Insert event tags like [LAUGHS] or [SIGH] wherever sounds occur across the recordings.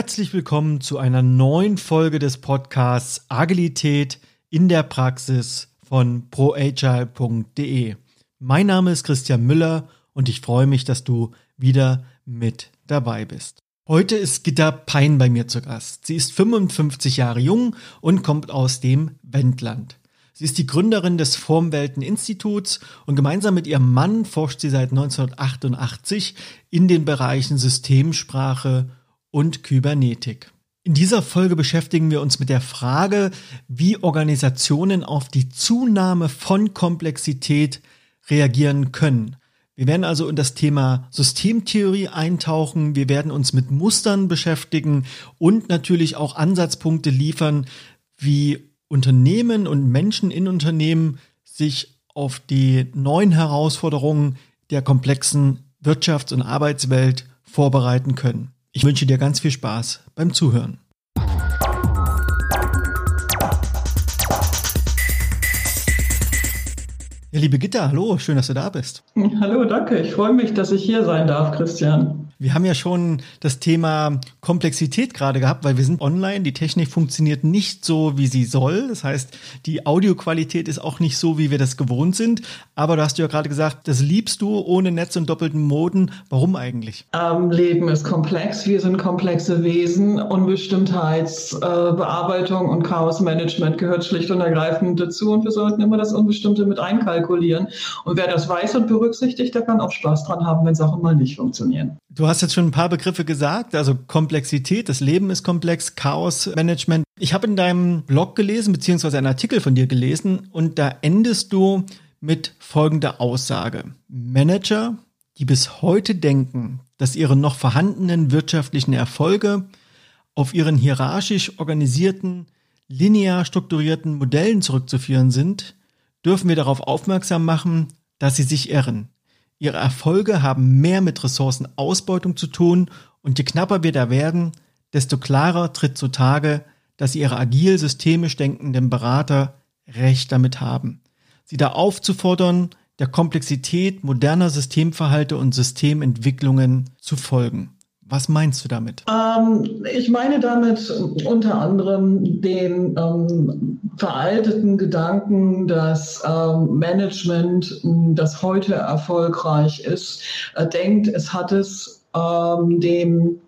Herzlich willkommen zu einer neuen Folge des Podcasts Agilität in der Praxis von proagile.de. Mein Name ist Christian Müller und ich freue mich, dass du wieder mit dabei bist. Heute ist Gitta Pein bei mir zu Gast. Sie ist 55 Jahre jung und kommt aus dem Wendland. Sie ist die Gründerin des Formwelten-Instituts und gemeinsam mit ihrem Mann forscht sie seit 1988 in den Bereichen Systemsprache und Kybernetik. In dieser Folge beschäftigen wir uns mit der Frage, wie Organisationen auf die Zunahme von Komplexität reagieren können. Wir werden also in das Thema Systemtheorie eintauchen, wir werden uns mit Mustern beschäftigen und natürlich auch Ansatzpunkte liefern, wie Unternehmen und Menschen in Unternehmen sich auf die neuen Herausforderungen der komplexen Wirtschafts- und Arbeitswelt vorbereiten können. Ich wünsche dir ganz viel Spaß beim Zuhören. Ja, liebe Gitta, hallo, schön, dass du da bist. Hallo, danke. Ich freue mich, dass ich hier sein darf, Christian. Wir haben ja schon das Thema Komplexität gerade gehabt, weil wir sind online. Die Technik funktioniert nicht so, wie sie soll. Das heißt, die Audioqualität ist auch nicht so, wie wir das gewohnt sind. Aber du hast ja gerade gesagt, das liebst du ohne Netz und doppelten Moden. Warum eigentlich? Ähm, Leben ist komplex. Wir sind komplexe Wesen. Unbestimmtheitsbearbeitung äh, und Chaosmanagement gehört schlicht und ergreifend dazu. Und wir sollten immer das Unbestimmte mit einkalkulieren. Und wer das weiß und berücksichtigt, der kann auch Spaß dran haben, wenn Sachen mal nicht funktionieren. Du hast jetzt schon ein paar Begriffe gesagt, also Komplexität, das Leben ist komplex, Chaosmanagement. Ich habe in deinem Blog gelesen, beziehungsweise einen Artikel von dir gelesen, und da endest du mit folgender Aussage. Manager, die bis heute denken, dass ihre noch vorhandenen wirtschaftlichen Erfolge auf ihren hierarchisch organisierten, linear strukturierten Modellen zurückzuführen sind, dürfen wir darauf aufmerksam machen, dass sie sich irren. Ihre Erfolge haben mehr mit Ressourcenausbeutung zu tun und je knapper wir da werden, desto klarer tritt zutage, dass ihre agil systemisch denkenden Berater Recht damit haben. Sie da aufzufordern, der Komplexität moderner Systemverhalte und Systementwicklungen zu folgen. Was meinst du damit? Ähm, ich meine damit unter anderem den ähm, veralteten Gedanken, dass ähm, Management, das heute erfolgreich ist, äh, denkt, es hat es ähm, dem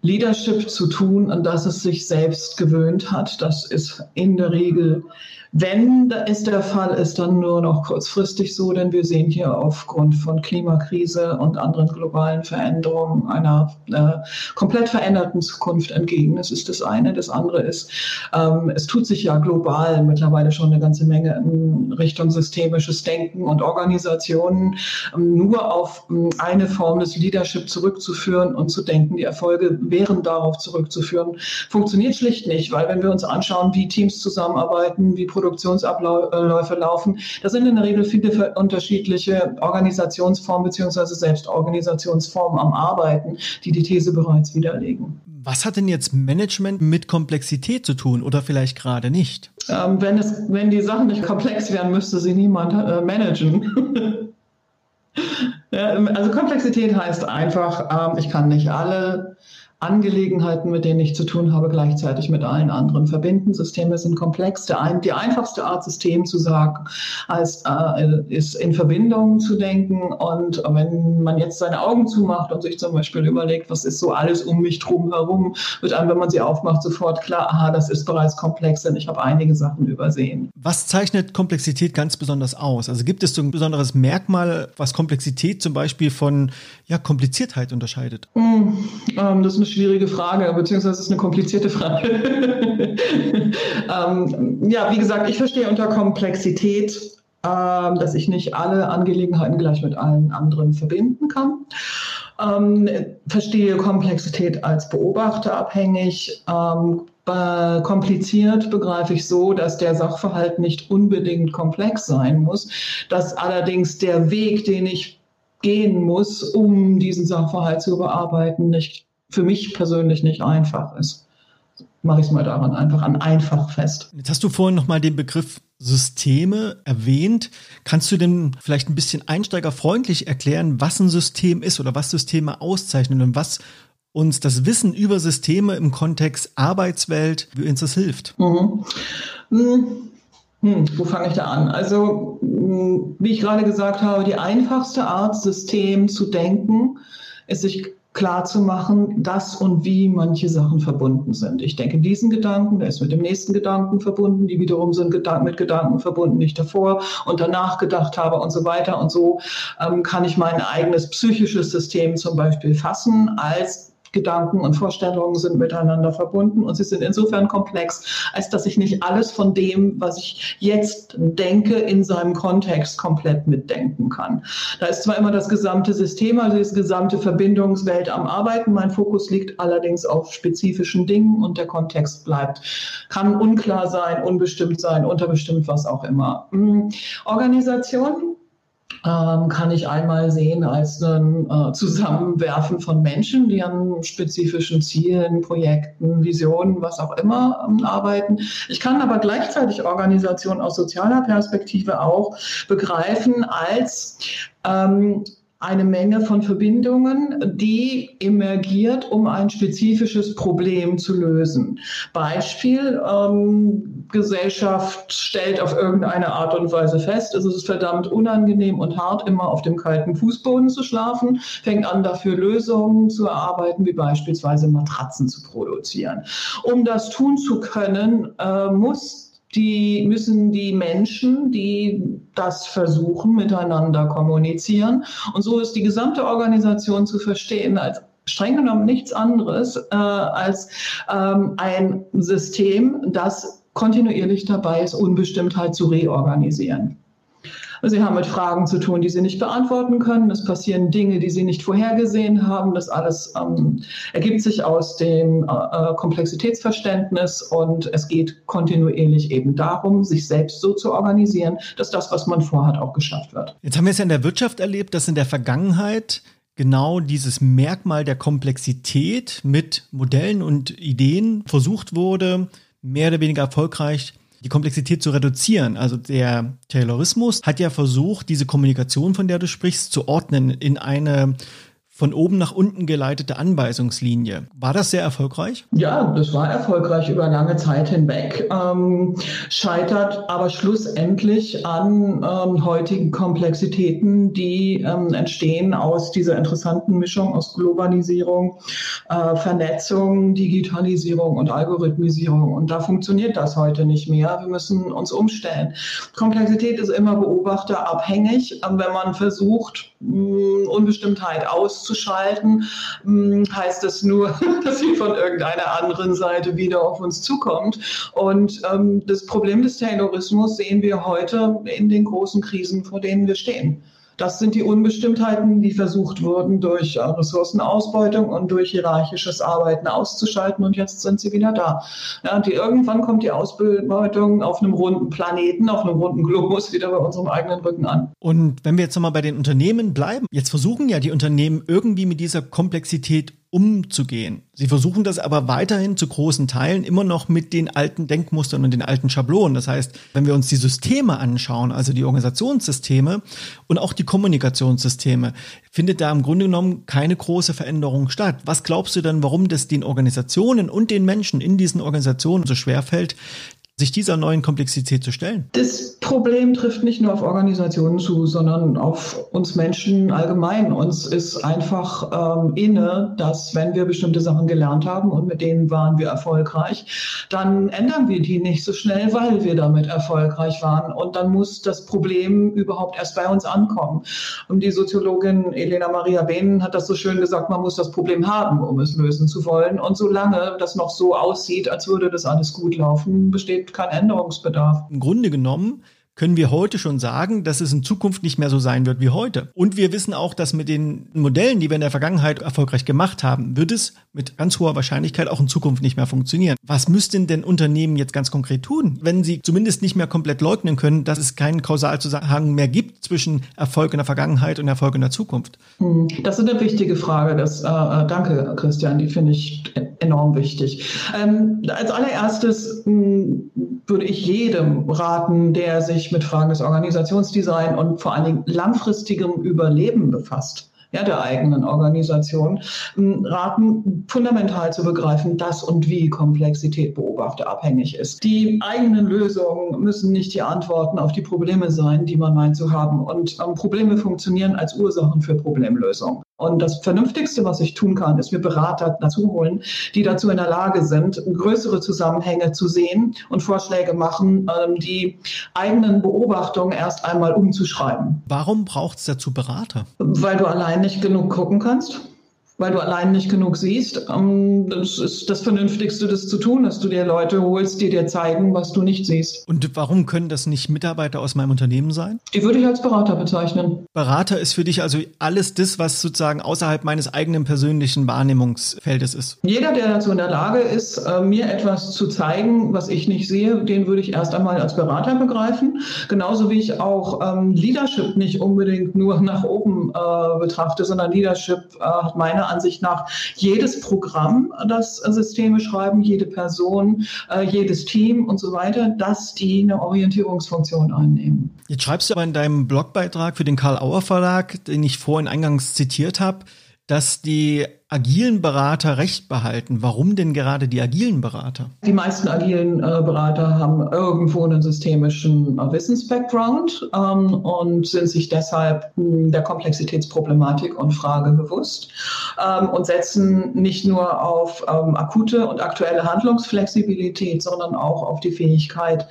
Leadership zu tun, an das es sich selbst gewöhnt hat. Das ist in der Regel wenn es der Fall ist, dann nur noch kurzfristig so, denn wir sehen hier aufgrund von Klimakrise und anderen globalen Veränderungen einer äh, komplett veränderten Zukunft entgegen. Das ist das eine. Das andere ist, ähm, es tut sich ja global mittlerweile schon eine ganze Menge in Richtung systemisches Denken und Organisationen. Ähm, nur auf ähm, eine Form des Leadership zurückzuführen und zu denken, die Erfolge wären darauf zurückzuführen, funktioniert schlicht nicht, weil wenn wir uns anschauen, wie Teams zusammenarbeiten, wie Produktionsabläufe laufen. Das sind in der Regel viele unterschiedliche Organisationsformen bzw. Selbstorganisationsformen am Arbeiten, die die These bereits widerlegen. Was hat denn jetzt Management mit Komplexität zu tun oder vielleicht gerade nicht? Ähm, wenn, es, wenn die Sachen nicht komplex wären, müsste sie niemand äh, managen. [LAUGHS] ja, also Komplexität heißt einfach, ähm, ich kann nicht alle Angelegenheiten, mit denen ich zu tun habe, gleichzeitig mit allen anderen verbinden. Systeme sind komplex. Ein, die einfachste Art, System zu sagen, als, äh, ist in Verbindungen zu denken. Und wenn man jetzt seine Augen zumacht und sich zum Beispiel überlegt, was ist so alles um mich drum herum, wird einem, wenn man sie aufmacht, sofort klar, aha, das ist bereits komplex, denn ich habe einige Sachen übersehen. Was zeichnet Komplexität ganz besonders aus? Also gibt es so ein besonderes Merkmal, was Komplexität zum Beispiel von ja, Kompliziertheit unterscheidet? Mm, ähm, das ist eine schwierige Frage, beziehungsweise ist eine komplizierte Frage. [LAUGHS] ähm, ja, wie gesagt, ich verstehe unter Komplexität, ähm, dass ich nicht alle Angelegenheiten gleich mit allen anderen verbinden kann. Ähm, verstehe Komplexität als beobachterabhängig. Ähm, äh, kompliziert begreife ich so, dass der Sachverhalt nicht unbedingt komplex sein muss, dass allerdings der Weg, den ich gehen muss, um diesen Sachverhalt zu bearbeiten, nicht für mich persönlich nicht einfach ist. Mache ich es mal daran einfach an einfach fest. Jetzt hast du vorhin nochmal den Begriff Systeme erwähnt. Kannst du denn vielleicht ein bisschen einsteigerfreundlich erklären, was ein System ist oder was Systeme auszeichnen und was uns das Wissen über Systeme im Kontext Arbeitswelt, wie uns das hilft? Mhm. Hm. Hm, wo fange ich da an? Also, hm, wie ich gerade gesagt habe, die einfachste Art, System zu denken, ist sich klar zu machen, dass und wie manche Sachen verbunden sind. Ich denke diesen Gedanken, der ist mit dem nächsten Gedanken verbunden, die wiederum sind mit Gedanken verbunden, die ich davor und danach gedacht habe und so weiter. Und so ähm, kann ich mein eigenes psychisches System zum Beispiel fassen als Gedanken und Vorstellungen sind miteinander verbunden und sie sind insofern komplex, als dass ich nicht alles von dem, was ich jetzt denke, in seinem Kontext komplett mitdenken kann. Da ist zwar immer das gesamte System, also die gesamte Verbindungswelt am Arbeiten. Mein Fokus liegt allerdings auf spezifischen Dingen und der Kontext bleibt. Kann unklar sein, unbestimmt sein, unterbestimmt, was auch immer. Hm. Organisation kann ich einmal sehen als ein äh, Zusammenwerfen von Menschen, die an spezifischen Zielen, Projekten, Visionen, was auch immer ähm, arbeiten. Ich kann aber gleichzeitig Organisation aus sozialer Perspektive auch begreifen als ähm, eine Menge von Verbindungen, die emergiert, um ein spezifisches Problem zu lösen. Beispiel, ähm, Gesellschaft stellt auf irgendeine Art und Weise fest, es ist verdammt unangenehm und hart, immer auf dem kalten Fußboden zu schlafen, fängt an, dafür Lösungen zu erarbeiten, wie beispielsweise Matratzen zu produzieren. Um das tun zu können, äh, muss die müssen die Menschen, die das versuchen, miteinander kommunizieren. Und so ist die gesamte Organisation zu verstehen als streng genommen nichts anderes äh, als ähm, ein System, das kontinuierlich dabei ist, Unbestimmtheit zu reorganisieren. Sie haben mit Fragen zu tun, die Sie nicht beantworten können. Es passieren Dinge, die Sie nicht vorhergesehen haben. Das alles ähm, ergibt sich aus dem äh, äh, Komplexitätsverständnis und es geht kontinuierlich eben darum, sich selbst so zu organisieren, dass das, was man vorhat, auch geschafft wird. Jetzt haben wir es ja in der Wirtschaft erlebt, dass in der Vergangenheit genau dieses Merkmal der Komplexität mit Modellen und Ideen versucht wurde, mehr oder weniger erfolgreich die Komplexität zu reduzieren. Also der Taylorismus hat ja versucht, diese Kommunikation, von der du sprichst, zu ordnen in eine von oben nach unten geleitete Anweisungslinie. War das sehr erfolgreich? Ja, das war erfolgreich über lange Zeit hinweg. Ähm, scheitert aber schlussendlich an ähm, heutigen Komplexitäten, die ähm, entstehen aus dieser interessanten Mischung aus Globalisierung, äh, Vernetzung, Digitalisierung und Algorithmisierung. Und da funktioniert das heute nicht mehr. Wir müssen uns umstellen. Komplexität ist immer beobachterabhängig. Wenn man versucht, Unbestimmtheit auszuschalten, heißt das nur, [LAUGHS] dass sie von irgendeiner anderen Seite wieder auf uns zukommt. Und ähm, das Problem des Taylorismus sehen wir heute in den großen Krisen, vor denen wir stehen. Das sind die Unbestimmtheiten, die versucht wurden, durch Ressourcenausbeutung und durch hierarchisches Arbeiten auszuschalten. Und jetzt sind sie wieder da. Ja, die, irgendwann kommt die Ausbeutung auf einem runden Planeten, auf einem runden Globus wieder bei unserem eigenen Rücken an. Und wenn wir jetzt nochmal bei den Unternehmen bleiben, jetzt versuchen ja die Unternehmen irgendwie mit dieser Komplexität umzugehen. Sie versuchen das aber weiterhin zu großen Teilen immer noch mit den alten Denkmustern und den alten Schablonen. Das heißt, wenn wir uns die Systeme anschauen, also die Organisationssysteme und auch die Kommunikationssysteme, findet da im Grunde genommen keine große Veränderung statt. Was glaubst du denn, warum das den Organisationen und den Menschen in diesen Organisationen so schwer fällt, sich dieser neuen Komplexität zu stellen? Das Problem trifft nicht nur auf Organisationen zu, sondern auf uns Menschen allgemein. Uns ist einfach ähm, inne, dass wenn wir bestimmte Sachen gelernt haben und mit denen waren wir erfolgreich, dann ändern wir die nicht so schnell, weil wir damit erfolgreich waren. Und dann muss das Problem überhaupt erst bei uns ankommen. Und die Soziologin Elena Maria Behn hat das so schön gesagt, man muss das Problem haben, um es lösen zu wollen. Und solange das noch so aussieht, als würde das alles gut laufen, besteht gibt keinen Änderungsbedarf. Im Grunde genommen können wir heute schon sagen, dass es in Zukunft nicht mehr so sein wird wie heute. Und wir wissen auch, dass mit den Modellen, die wir in der Vergangenheit erfolgreich gemacht haben, wird es mit ganz hoher Wahrscheinlichkeit auch in Zukunft nicht mehr funktionieren. Was müssten denn Unternehmen jetzt ganz konkret tun, wenn sie zumindest nicht mehr komplett leugnen können, dass es keinen Kausalzusammenhang mehr gibt zwischen Erfolg in der Vergangenheit und Erfolg in der Zukunft? Hm, das ist eine wichtige Frage. Das, äh, äh danke, Christian. Die finde ich enorm wichtig. Ähm, als allererstes mh, hm, würde ich jedem raten, der sich mit Fragen des Organisationsdesign und vor allen Dingen langfristigem Überleben befasst ja, der eigenen Organisation, ähm, raten, fundamental zu begreifen, dass und wie Komplexität beobachterabhängig ist. Die eigenen Lösungen müssen nicht die Antworten auf die Probleme sein, die man meint zu haben. Und ähm, Probleme funktionieren als Ursachen für Problemlösung. Und das Vernünftigste, was ich tun kann, ist mir Berater dazu holen, die dazu in der Lage sind, größere Zusammenhänge zu sehen und Vorschläge machen, ähm, die eigenen Beobachtungen erst einmal umzuschreiben. Warum braucht es dazu Berater? Weil du allein nicht genug gucken kannst weil du allein nicht genug siehst. Ähm, das ist das Vernünftigste, das zu tun, dass du dir Leute holst, die dir zeigen, was du nicht siehst. Und warum können das nicht Mitarbeiter aus meinem Unternehmen sein? Die würde ich als Berater bezeichnen. Berater ist für dich also alles das, was sozusagen außerhalb meines eigenen persönlichen Wahrnehmungsfeldes ist. Jeder, der dazu in der Lage ist, äh, mir etwas zu zeigen, was ich nicht sehe, den würde ich erst einmal als Berater begreifen. Genauso wie ich auch ähm, Leadership nicht unbedingt nur nach oben äh, betrachte, sondern Leadership äh, hat meine Ansicht nach jedes Programm, das Systeme schreiben, jede Person, äh, jedes Team und so weiter, dass die eine Orientierungsfunktion einnehmen. Jetzt schreibst du aber in deinem Blogbeitrag für den Karl Auer Verlag, den ich vorhin eingangs zitiert habe, dass die agilen Berater Recht behalten. Warum denn gerade die agilen Berater? Die meisten agilen äh, Berater haben irgendwo einen systemischen äh, Wissensbackground ähm, und sind sich deshalb mh, hm, der Komplexitätsproblematik und Frage bewusst ähm, und setzen nicht nur auf ähm, akute und aktuelle Handlungsflexibilität, sondern auch auf die Fähigkeit,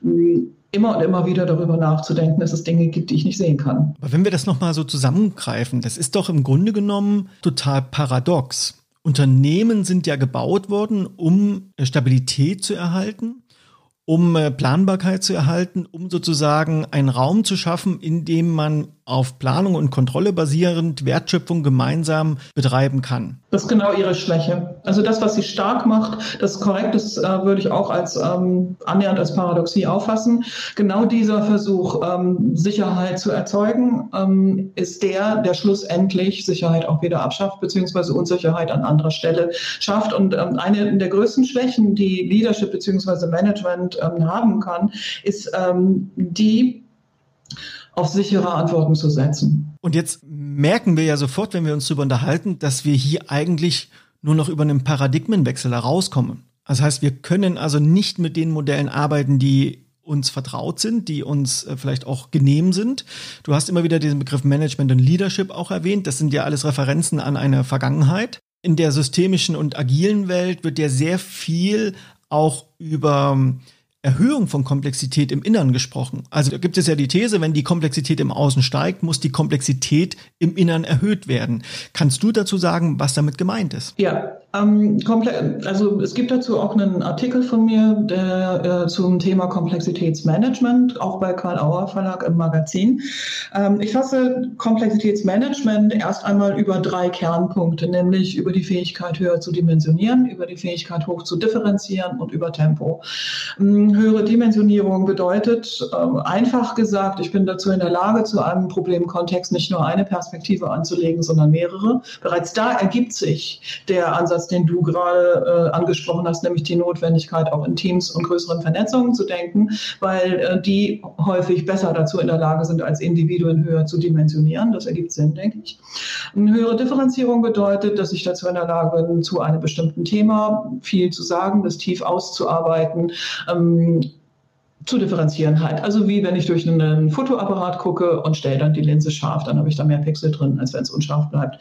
mh, hm, immer und immer wieder darüber nachzudenken, dass es Dinge gibt, die ich nicht sehen kann. Aber wenn wir das nochmal so zusammengreifen, das ist doch im Grunde genommen total paradox. Unternehmen sind ja gebaut worden, um Stabilität zu erhalten um äh, Planbarkeit zu erhalten, um sozusagen einen Raum zu schaffen, in dem man auf Planung und Kontrolle basierend Wertschöpfung gemeinsam betreiben kann. Das ist genau ihre Schwäche. Also das, was sie stark macht, das korrekt ist, äh, würde ich auch als ähm, annähernd als Paradoxie auffassen. Genau dieser Versuch, ähm, Sicherheit zu erzeugen, ähm, ist der, der schlussendlich Sicherheit auch wieder abschafft, beziehungsweise Unsicherheit an anderer Stelle schafft. Und ähm, eine der größten Schwächen, die Leadership beziehungsweise Management ähm, haben kann, ist ähm, die, auf sichere Antworten zu setzen. Und jetzt merken wir ja sofort, wenn wir uns darüber unterhalten, dass wir hier eigentlich nur noch über einen Paradigmenwechsel herauskommen. Das heißt, wir können also nicht mit den Modellen arbeiten, die uns vertraut sind, die uns äh, vielleicht auch genehm sind. Du hast immer wieder diesen Begriff Management und Leadership auch erwähnt. Das sind ja alles Referenzen an eine Vergangenheit. In der systemischen und agilen Welt wird ja sehr viel auch über Erhöhung von Komplexität im Innern gesprochen. Also da gibt es ja die These, wenn die Komplexität im Außen steigt, muss die Komplexität im Innern erhöht werden. Kannst du dazu sagen, was damit gemeint ist? Ja, ähm, also es gibt dazu auch einen Artikel von mir der, äh, zum Thema Komplexitätsmanagement, auch bei Karl Auer Verlag im Magazin. Ähm, ich fasse Komplexitätsmanagement erst einmal über drei Kernpunkte, nämlich über die Fähigkeit höher zu dimensionieren, über die Fähigkeit hoch zu differenzieren und über Tempo. Ähm, höhere Dimensionierung bedeutet, ähm, einfach gesagt, ich bin dazu in der Lage, zu einem Problemkontext nicht nur eine Perspektive anzulegen, sondern mehrere. Bereits da ergibt sich der Ansatz den du gerade äh, angesprochen hast, nämlich die Notwendigkeit, auch in Teams und größeren Vernetzungen zu denken, weil äh, die häufig besser dazu in der Lage sind, als Individuen höher zu dimensionieren. Das ergibt Sinn, denke ich. Eine höhere Differenzierung bedeutet, dass ich dazu in der Lage bin, zu einem bestimmten Thema viel zu sagen, das tief auszuarbeiten. Ähm, zu differenzieren halt. Also wie wenn ich durch einen Fotoapparat gucke und stelle dann die Linse scharf, dann habe ich da mehr Pixel drin, als wenn es unscharf bleibt.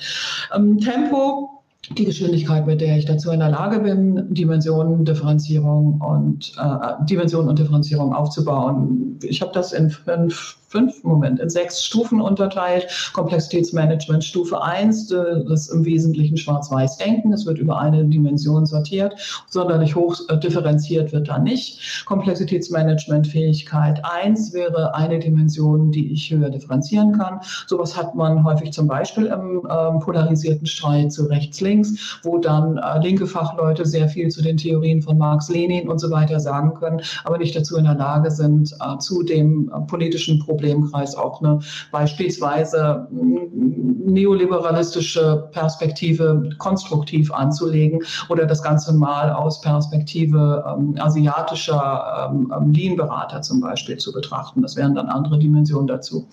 Ähm, Tempo die Geschwindigkeit, mit der ich dazu in der Lage bin, Dimensionen, Differenzierung und äh, Dimensionen und Differenzierung aufzubauen. Ich habe das in fünf fünf, Moment, in sechs Stufen unterteilt. Komplexitätsmanagement Stufe 1, äh, das ist im Wesentlichen Schwarz-Weiß-Denken. Es wird über eine Dimension sortiert. Sonderlich hoch äh, differenziert wird da nicht. Komplexitätsmanagement Fähigkeit 1 wäre eine Dimension, die ich höher differenzieren kann. Sowas hat man häufig zum Beispiel im ähm, polarisierten Streit zu rechts-links, wo dann äh, linke Fachleute sehr viel zu den Theorien von Marx, Lenin und so weiter sagen können, aber nicht dazu in der Lage sind, äh, zu dem äh, politischen Problem Problemkreis auch eine beispielsweise neoliberalistische Perspektive konstruktiv anzulegen oder das Ganze mal aus Perspektive ähm, asiatischer ähm, ähm Lean-Berater zum Beispiel zu betrachten. Das wären dann andere Dimensionen dazu.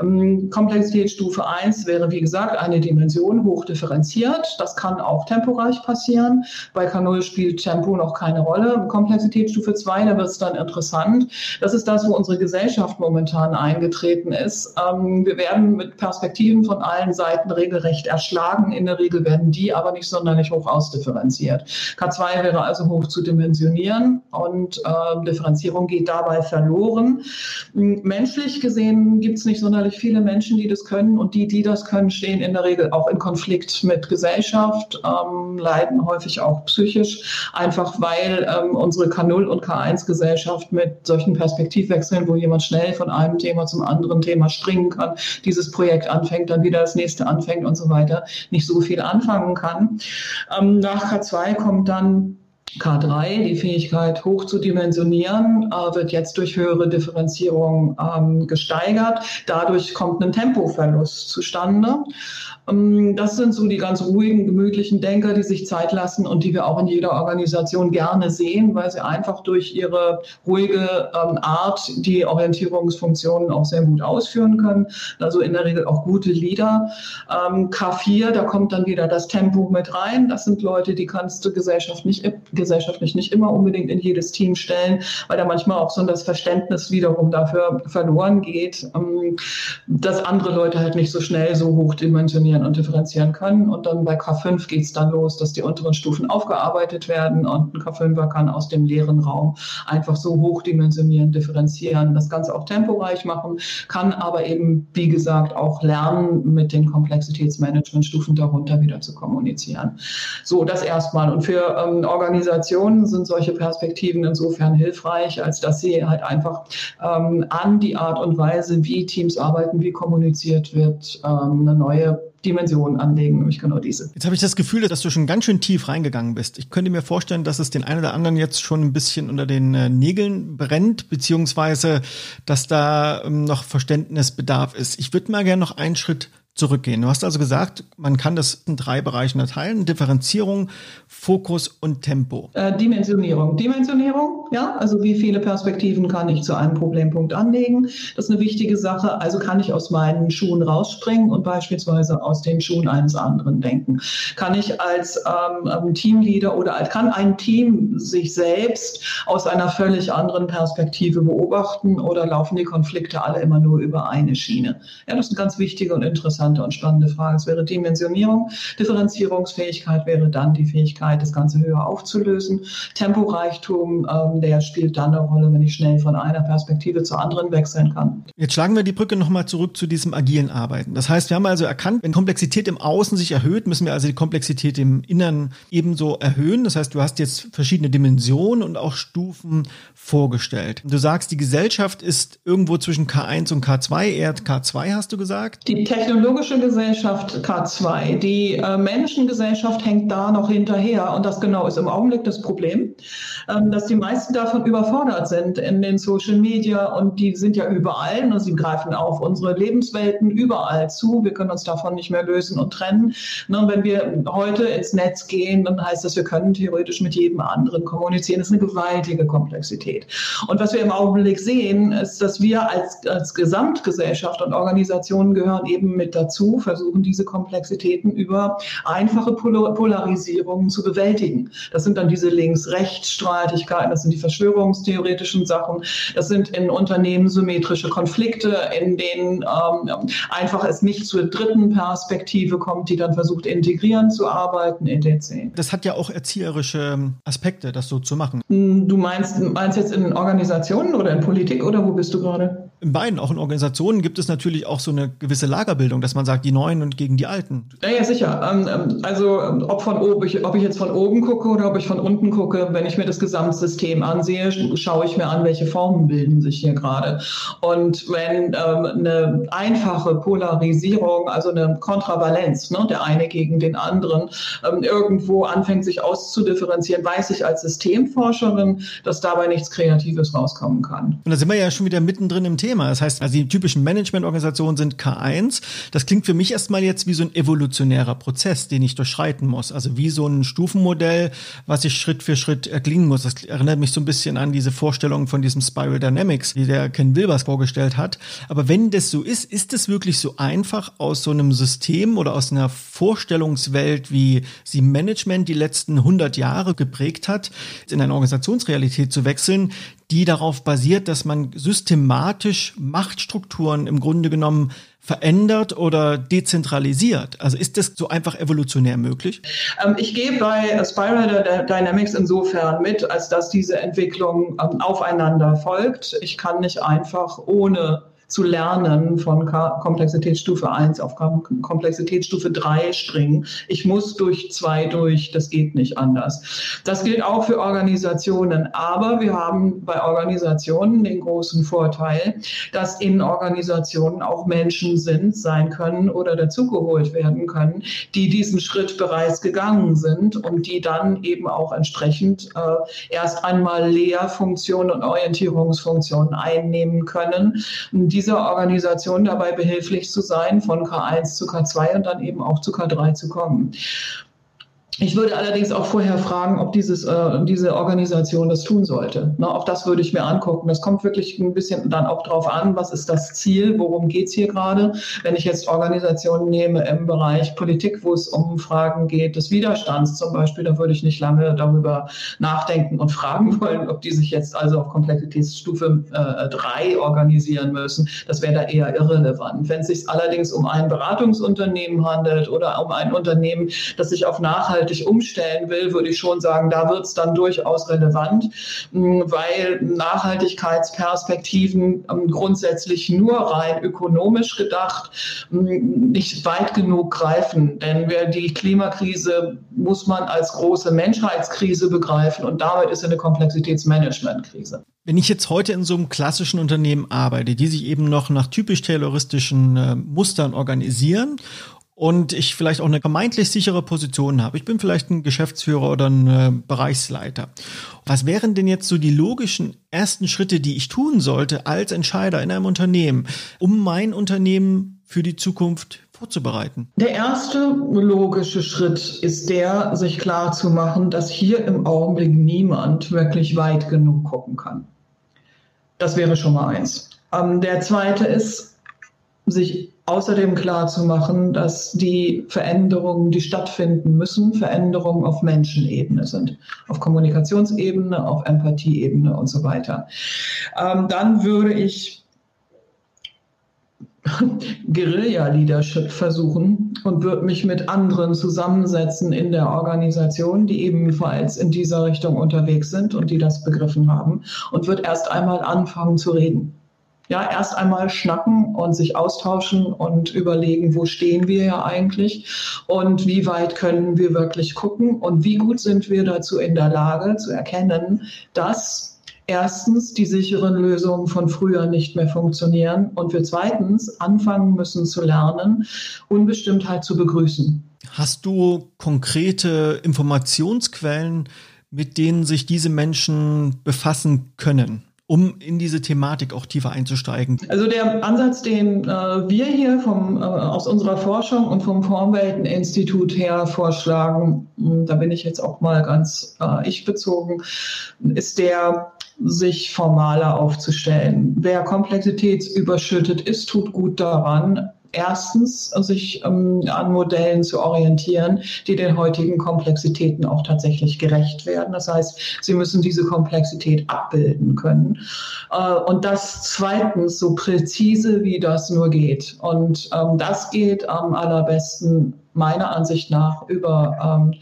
Ähm, Komplexitätsstufe 1 wäre, wie gesagt, eine Dimension hoch differenziert. Das kann auch temporeich passieren. Bei K0 spielt Tempo noch keine Rolle. Komplexitätsstufe 2, da wird es dann interessant. Das ist das, wo unsere Gesellschaft momentan eingetreten ist. Ähm, wir werden mit Perspektiven von allen Seiten regelrecht erschlagen. In der Regel werden die aber nicht sonderlich hoch ausdifferenziert. K2 wäre also hoch zu dimensionieren und äh, Differenzierung geht dabei verloren. Menschlich gesehen gibt es nicht sonderlich viele Menschen, die das können und die, die das können, stehen in der Regel auch in Konflikt mit Gesellschaft, ähm, leiden häufig auch psychisch, einfach weil ähm, unsere K0 und K1-Gesellschaft mit solchen Perspektivwechseln, wo jemand schnell von einem Thema zum anderen Thema springen kann, dieses Projekt anfängt, dann wieder das nächste anfängt und so weiter, nicht so viel anfangen kann. Ähm, nach K2 kommt dann K3, die Fähigkeit hoch zu dimensionieren, äh, wird jetzt durch höhere Differenzierung ähm, gesteigert. Dadurch kommt ein Tempoverlust zustande. Ähm, das sind so die ganz ruhigen, gemütlichen Denker, die sich Zeit lassen und die wir auch in jeder Organisation gerne sehen, weil sie einfach durch ihre ruhige ähm, Art die Orientierungsfunktionen auch sehr gut ausführen können. Also in der Regel auch gute Leader. Ähm, K4, da kommt dann wieder das Tempo mit rein. Das sind Leute, die kannst du Gesellschaft nicht, gesellschaftlich nicht immer unbedingt in jedes Team stellen, weil da manchmal auch so das Verständnis wiederum dafür verloren geht, dass andere Leute halt nicht so schnell so hoch dimensionieren definieren und differenzieren können. Und dann bei K5 geht es dann los, dass die unteren Stufen aufgearbeitet werden und ein K5er kann aus dem leeren Raum einfach so hochdimensionieren, differenzieren, das Ganze auch temporeich machen, kann aber eben, wie gesagt, auch lernen, mit den Komplexitätsmanagementstufen darunter wieder zu kommunizieren. So, das erstmal. Und für ähm, Organisationen sind solche Perspektiven insofern hilfreich, als dass sie halt einfach ähm, an die Art und Weise, wie Teams arbeiten, wie kommuniziert wird, ähm, eine neue Dimensionen anlegen, nämlich genau diese. Jetzt habe ich das Gefühl, dass du schon ganz schön tief reingegangen bist. Ich könnte mir vorstellen, dass es den einen oder anderen jetzt schon ein bisschen unter den äh, Nägeln brennt, beziehungsweise dass da ähm, noch Verständnisbedarf ist. Ich würde mal gerne noch einen Schritt zurückgehen. Du hast also gesagt, man kann das in drei Bereichen erteilen. Differenzierung, Fokus und Tempo. Äh, Dimensionierung. Dimensionierung, ja, also wie viele Perspektiven kann ich zu einem Problempunkt anlegen? Das ist eine wichtige Sache. Also kann ich aus meinen Schuhen rausspringen und beispielsweise aus den Schuhen eines anderen denken. Kann ich als ähm, ähm Teamleader oder als, kann ein Team sich selbst aus einer völlig anderen Perspektive beobachten oder laufen die Konflikte alle immer nur über eine Schiene? Ja, das ist eine ganz wichtige und interessante interessante und spannende Frage. Es wäre Dimensionierung. Differenzierungsfähigkeit wäre dann die Fähigkeit, das Ganze höher aufzulösen. Temporeichtum, ähm, der spielt dann eine Rolle, wenn ich schnell von einer Perspektive zur anderen wechseln kann. Jetzt schlagen wir die Brücke nochmal zurück zu diesem agilen Arbeiten. Das heißt, wir haben also erkannt, wenn Komplexität im Außen sich erhöht, müssen wir also die Komplexität im Innern ebenso erhöhen. Das heißt, du hast jetzt verschiedene Dimensionen und auch Stufen vorgestellt. Du sagst, die Gesellschaft ist irgendwo zwischen K1 und K2, eher K2 hast du gesagt? Die Technologie ökologische Gesellschaft K2. Die äh, Menschengesellschaft hängt da noch hinterher. Und das genau ist im Augenblick das Problem, ähm, dass die meisten davon überfordert sind in den Social Media und die sind ja überall und sie greifen auf unsere Lebenswelten überall zu. Wir können uns davon nicht mehr lösen und trennen. Ne, wenn wir heute ins Netz gehen, dann heißt das, wir können theoretisch mit jedem anderen kommunizieren. Das ist eine gewaltige Komplexität. Und was wir im Augenblick sehen, ist, dass wir als, als Gesamtgesellschaft und Organisationen gehören eben mit dazu dazu, versuchen diese Komplexitäten über einfache Polarisierungen zu bewältigen. Das sind dann diese Links-Rechts-Streitigkeiten, das sind die verschwörungstheoretischen Sachen, das sind in Unternehmen symmetrische Konflikte, in denen ähm, einfach es nicht zur dritten Perspektive kommt, die dann versucht, integrierend zu arbeiten, etc. Das hat ja auch erzieherische Aspekte, das so zu machen. Du meinst, meinst jetzt in Organisationen oder in Politik oder wo bist du gerade? In beiden, auch in Organisationen gibt es natürlich auch so eine gewisse Lagerbildung, dass man sagt, die Neuen und gegen die Alten. Ja, ja sicher. Ähm, ähm, also ob, von oben, ob ich jetzt von oben gucke oder ob ich von unten gucke, wenn ich mir das Gesamtsystem ansehe, schaue ich mir an, welche Formen bilden sich hier gerade. Und wenn ähm, eine einfache Polarisierung, also eine Kontravalenz, ne, der eine gegen den anderen, irgendwo anfängt sich auszudifferenzieren, weiß ich als Systemforscherin, dass dabei nichts Kreatives rauskommen kann. Und da sind wir ja schon wieder mittendrin im Thema Thema. Das heißt, also die typischen Managementorganisationen sind K1. Das klingt für mich erstmal jetzt wie so ein evolutionärer Prozess, den ich durchschreiten muss. Also wie so ein Stufenmodell, was ich Schritt für Schritt erklingen muss. Das erinnert mich so ein bisschen an diese Vorstellung von diesem Spiral Dynamics, die der Ken Wilbers vorgestellt hat. Aber wenn das so ist, ist es wirklich so einfach aus so einem System oder aus einer Vorstellungswelt, wie sie Management die letzten 100 Jahre geprägt hat, in eine Organisationsrealität zu wechseln, die darauf basiert, dass man systematisch Machtstrukturen im Grunde genommen verändert oder dezentralisiert? Also ist das so einfach evolutionär möglich? Ähm, ich gehe bei Spiral Dynamics insofern mit, als dass diese Entwicklung ähm, aufeinander folgt. Ich kann nicht einfach ohne zu lernen von Komplexitätsstufe 1 auf Komplexitätsstufe 3 springen. Ich muss durch zwei durch, das geht nicht anders. Das gilt auch für Organisationen, aber wir haben bei Organisationen den großen Vorteil, dass in Organisationen auch Menschen sind, sein können oder dazugeholt werden können, die diesen Schritt bereits gegangen sind und die dann eben auch entsprechend äh, erst einmal Lehrfunktionen und Orientierungsfunktionen einnehmen können. Die dieser Organisation dabei behilflich zu sein, von K1 zu K2 und dann eben auch zu K3 zu kommen. Ich würde allerdings auch vorher fragen, ob dieses, äh, diese Organisation das tun sollte. Na, auch das würde ich mir angucken. Das kommt wirklich ein bisschen dann auch drauf an, was ist das Ziel, worum geht es hier gerade. Wenn ich jetzt Organisationen nehme im Bereich Politik, wo es um Fragen geht des Widerstands zum Beispiel, da würde ich nicht lange darüber nachdenken und fragen wollen, ob die sich jetzt also auf Komplexitätsstufe äh, 3 organisieren müssen. Das wäre da eher irrelevant. Wenn es sich allerdings um ein Beratungsunternehmen handelt oder um ein Unternehmen, das sich auf Nachhaltigkeit nachhaltig umstellen will, würde ich schon sagen, da wird es dann durchaus relevant, hm, weil Nachhaltigkeitsperspektiven ähm, grundsätzlich nur rein ökonomisch gedacht hm, nicht weit genug greifen. Denn die Klimakrise muss man als große Menschheitskrise begreifen und damit ist eine Komplexitätsmanagementkrise. Wenn ich jetzt heute in so einem klassischen Unternehmen arbeite, die sich eben noch nach typisch tayloristischen äh, Mustern organisieren und ich vielleicht auch eine vermeintlich sichere Position habe. Ich bin vielleicht ein Geschäftsführer oder ein äh, Bereichsleiter. Was wären denn jetzt so die logischen ersten Schritte, die ich tun sollte als Entscheider in einem Unternehmen, um mein Unternehmen für die Zukunft vorzubereiten? Der erste logische Schritt ist der, sich klar zu machen, dass hier im Augenblick niemand wirklich weit genug gucken kann. Das wäre schon mal eins. Ähm, der zweite ist, sich außerdem klar zu machen, dass die Veränderungen, die stattfinden müssen, Veränderungen auf Menschenebene sind, auf Kommunikationsebene, auf Empathieebene und so weiter. Ähm, dann würde ich [LAUGHS] Guerilla-Leadership versuchen und würde mich mit anderen zusammensetzen in der Organisation, die ebenfalls in dieser Richtung unterwegs sind und die das begriffen haben und würde erst einmal anfangen zu reden ja, erst einmal schnacken und sich austauschen und überlegen, wo stehen wir ja eigentlich und wie weit können wir wirklich gucken und wie gut sind wir dazu in der Lage zu erkennen, dass erstens die sicheren Lösungen von früher nicht mehr funktionieren und wir zweitens anfangen müssen zu lernen, Unbestimmtheit zu begrüßen. Hast du konkrete Informationsquellen, mit denen sich diese Menschen befassen können? Um in diese Thematik auch tiefer einzusteigen? Also der Ansatz, den äh, wir hier vom, äh, aus unserer Forschung und vom Formwelteninstitut her vorschlagen, hm, da bin ich jetzt auch mal ganz äh, ich bezogen, ist der, sich formaler aufzustellen. Wer komplexitätsüberschüttet ist, tut gut daran, erstens sich ähm, an Modellen zu orientieren, die den heutigen Komplexitäten auch tatsächlich gerecht werden. Das heißt, sie müssen diese Komplexität abbilden können. Äh, und das zweitens so präzise, wie das nur geht. Und ähm, das geht am allerbesten meiner Ansicht nach über ähm,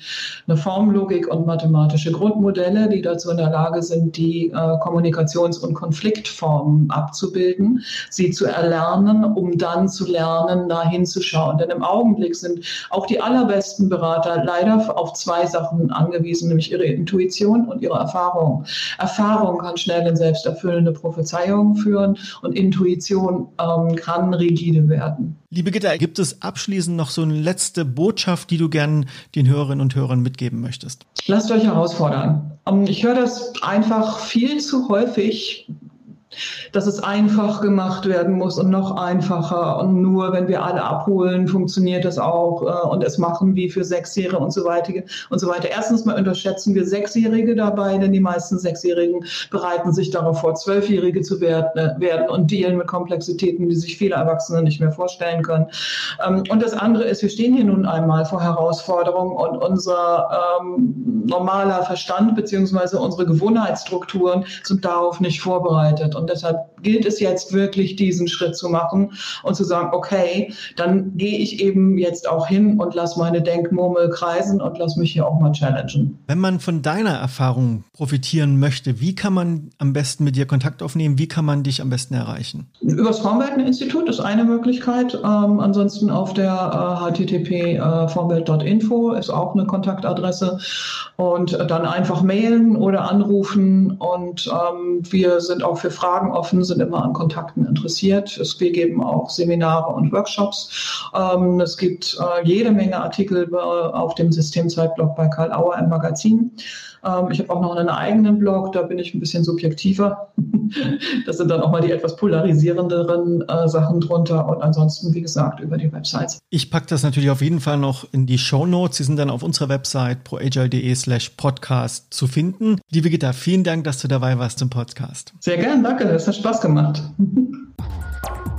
eine Formlogik und mathematische Grundmodelle, die dazu in der Lage sind, die äh, Kommunikations- und Konfliktformen abzubilden, sie zu erlernen, um dann zu lernen, da hinzuschauen. Denn im Augenblick sind auch die allerbesten Berater leider auf zwei Sachen angewiesen, nämlich ihre Intuition und ihre Erfahrung. Erfahrung kann schnell in selbsterfüllende Prophezeiungen führen und Intuition ähm, kann rigide werden. Liebe Gitter, gibt es abschließend noch so eine letzte Botschaft, die du gern den Hörerinnen und Hörern mitgeben möchtest? Lasst euch herausfordern. Ähm, ich höre das einfach viel zu häufig dass es einfach gemacht werden muss und noch einfacher. Und nur wenn wir alle abholen, funktioniert das auch äh, und es machen wie für Sechsjährige und so weiter und so weiter. Erstens mal unterschätzen wir Sechsjährige dabei, denn die meisten Sechsjährigen bereiten sich darauf vor, Zwölfjährige zu werden, äh, werden und dealen mit Komplexitäten, die sich viele Erwachsene nicht mehr vorstellen können. Ähm, und das andere ist, wir stehen hier nun einmal vor Herausforderungen und unser ähm, normaler Verstand beziehungsweise unsere Gewohnheitsstrukturen sind darauf nicht vorbereitet. Und deshalb gilt es jetzt wirklich, diesen Schritt zu machen und zu sagen, okay, dann gehe ich eben jetzt auch hin und lass meine Denkmurmel kreisen und lass mich hier auch mal challengen. Wenn man von deiner Erfahrung profitieren möchte, wie kann man am besten mit dir Kontakt aufnehmen? Wie kann man dich am besten erreichen? Über das Formwelten-Institut ist eine Möglichkeit. Ähm, ansonsten auf der äh, http äh, formwelt.info ist auch eine Kontaktadresse. Und äh, dann einfach mailen oder anrufen. Und ähm, wir sind auch für Fragen offen, sind immer an Kontakten interessiert. Es, wir geben auch Seminare und Workshops. Ähm, es gibt äh, jede Menge Artikel äh, auf dem Systemzeitblog bei Karl Auer im Magazin. Ähm, ich habe auch noch einen eigenen Blog, da bin ich ein bisschen subjektiver. [LAUGHS] das sind dann auch mal die etwas polarisierenderen äh, Sachen drunter und ansonsten, wie gesagt, über die Websites. Ich packe das natürlich auf jeden Fall noch in die Show Notes. Sie sind dann auf unserer Website proagile.de slash podcast zu finden. Liebe Gitta, vielen Dank, dass du dabei warst im Podcast. Sehr gern, danke, es hat Spaß gemacht. [LAUGHS]